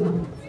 Mm-hmm.